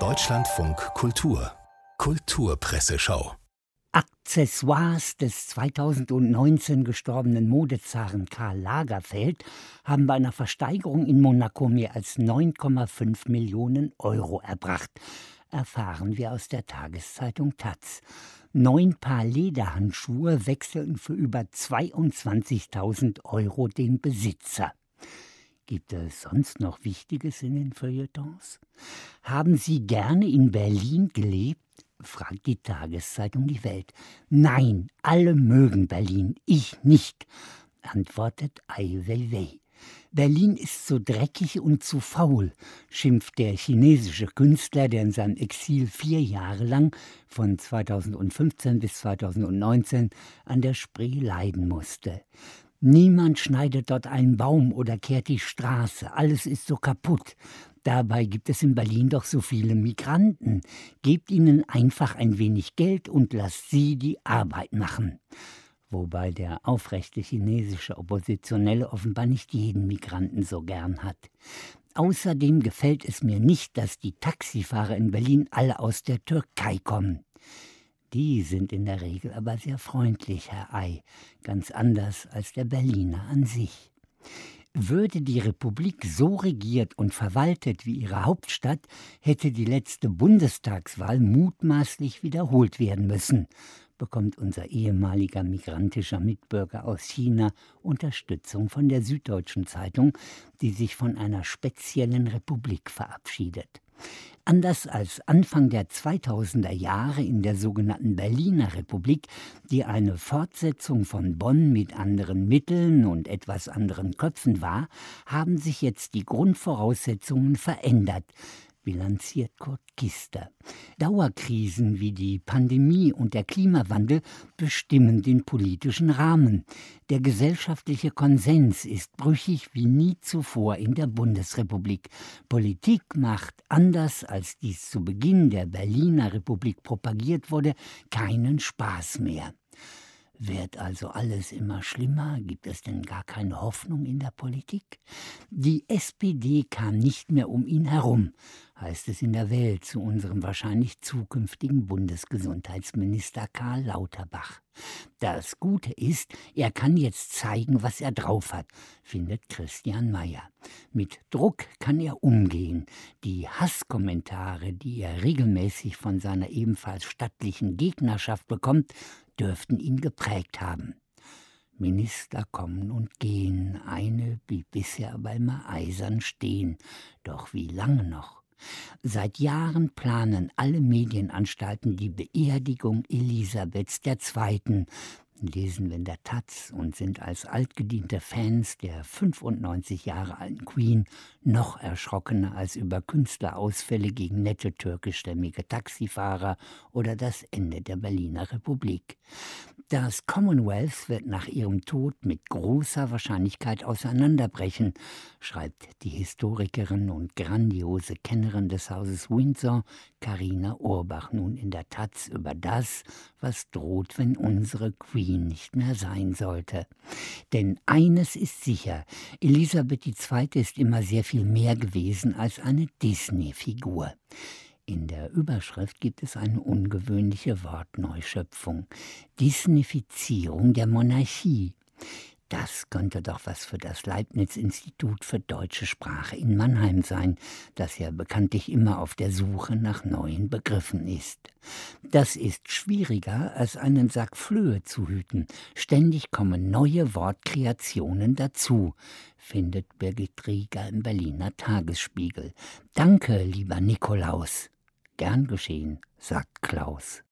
Deutschlandfunk Kultur Kulturpresseschau Accessoires des 2019 gestorbenen Modezaren Karl Lagerfeld haben bei einer Versteigerung in Monaco mehr als 9,5 Millionen Euro erbracht, erfahren wir aus der Tageszeitung Taz. Neun Paar Lederhandschuhe wechseln für über 22.000 Euro den Besitzer. Gibt es sonst noch Wichtiges in den Feuilletons? Haben Sie gerne in Berlin gelebt? fragt die Tageszeitung Die Welt. Nein, alle mögen Berlin, ich nicht, antwortet Ai Weiwei. Berlin ist so dreckig und zu faul, schimpft der chinesische Künstler, der in seinem Exil vier Jahre lang, von 2015 bis 2019, an der Spree leiden musste. Niemand schneidet dort einen Baum oder kehrt die Straße, alles ist so kaputt. Dabei gibt es in Berlin doch so viele Migranten. Gebt ihnen einfach ein wenig Geld und lasst sie die Arbeit machen wobei der aufrechte chinesische Oppositionelle offenbar nicht jeden Migranten so gern hat. Außerdem gefällt es mir nicht, dass die Taxifahrer in Berlin alle aus der Türkei kommen. Die sind in der Regel aber sehr freundlich, Herr Ei, ganz anders als der Berliner an sich. Würde die Republik so regiert und verwaltet wie ihre Hauptstadt, hätte die letzte Bundestagswahl mutmaßlich wiederholt werden müssen bekommt unser ehemaliger migrantischer Mitbürger aus China Unterstützung von der Süddeutschen Zeitung, die sich von einer speziellen Republik verabschiedet. Anders als Anfang der 2000er Jahre in der sogenannten Berliner Republik, die eine Fortsetzung von Bonn mit anderen Mitteln und etwas anderen Köpfen war, haben sich jetzt die Grundvoraussetzungen verändert, bilanziert Kurt Kister. Dauerkrisen wie die Pandemie und der Klimawandel bestimmen den politischen Rahmen. Der gesellschaftliche Konsens ist brüchig wie nie zuvor in der Bundesrepublik. Politik macht, anders als dies zu Beginn der Berliner Republik propagiert wurde, keinen Spaß mehr. Wird also alles immer schlimmer? Gibt es denn gar keine Hoffnung in der Politik? Die SPD kam nicht mehr um ihn herum, heißt es in der Welt zu unserem wahrscheinlich zukünftigen Bundesgesundheitsminister Karl Lauterbach. Das Gute ist, er kann jetzt zeigen, was er drauf hat, findet Christian Mayer. Mit Druck kann er umgehen. Die Hasskommentare, die er regelmäßig von seiner ebenfalls stattlichen Gegnerschaft bekommt, dürften ihn geprägt haben. Minister kommen und gehen, eine blieb bisher aber immer eisern stehen. Doch wie lange noch? Seit Jahren planen alle Medienanstalten die Beerdigung Elisabeths II., lesen wir in der Taz und sind als altgediente Fans der 95 Jahre alten Queen noch erschrockener als über Künstlerausfälle gegen nette türkischstämmige Taxifahrer oder das Ende der Berliner Republik. Das Commonwealth wird nach ihrem Tod mit großer Wahrscheinlichkeit auseinanderbrechen, schreibt die Historikerin und grandiose Kennerin des Hauses Windsor, Karina Urbach, nun in der Taz über das, was droht, wenn unsere Queen nicht mehr sein sollte. Denn eines ist sicher, Elisabeth II. ist immer sehr viel mehr gewesen als eine Disney-Figur. In der Überschrift gibt es eine ungewöhnliche Wortneuschöpfung. Disneyfizierung der Monarchie. Das könnte doch was für das Leibniz-Institut für deutsche Sprache in Mannheim sein, das ja bekanntlich immer auf der Suche nach neuen Begriffen ist. Das ist schwieriger, als einen Sack Flöhe zu hüten. Ständig kommen neue Wortkreationen dazu, findet Birgit Rieger im Berliner Tagesspiegel. Danke, lieber Nikolaus. Gern geschehen, sagt Klaus.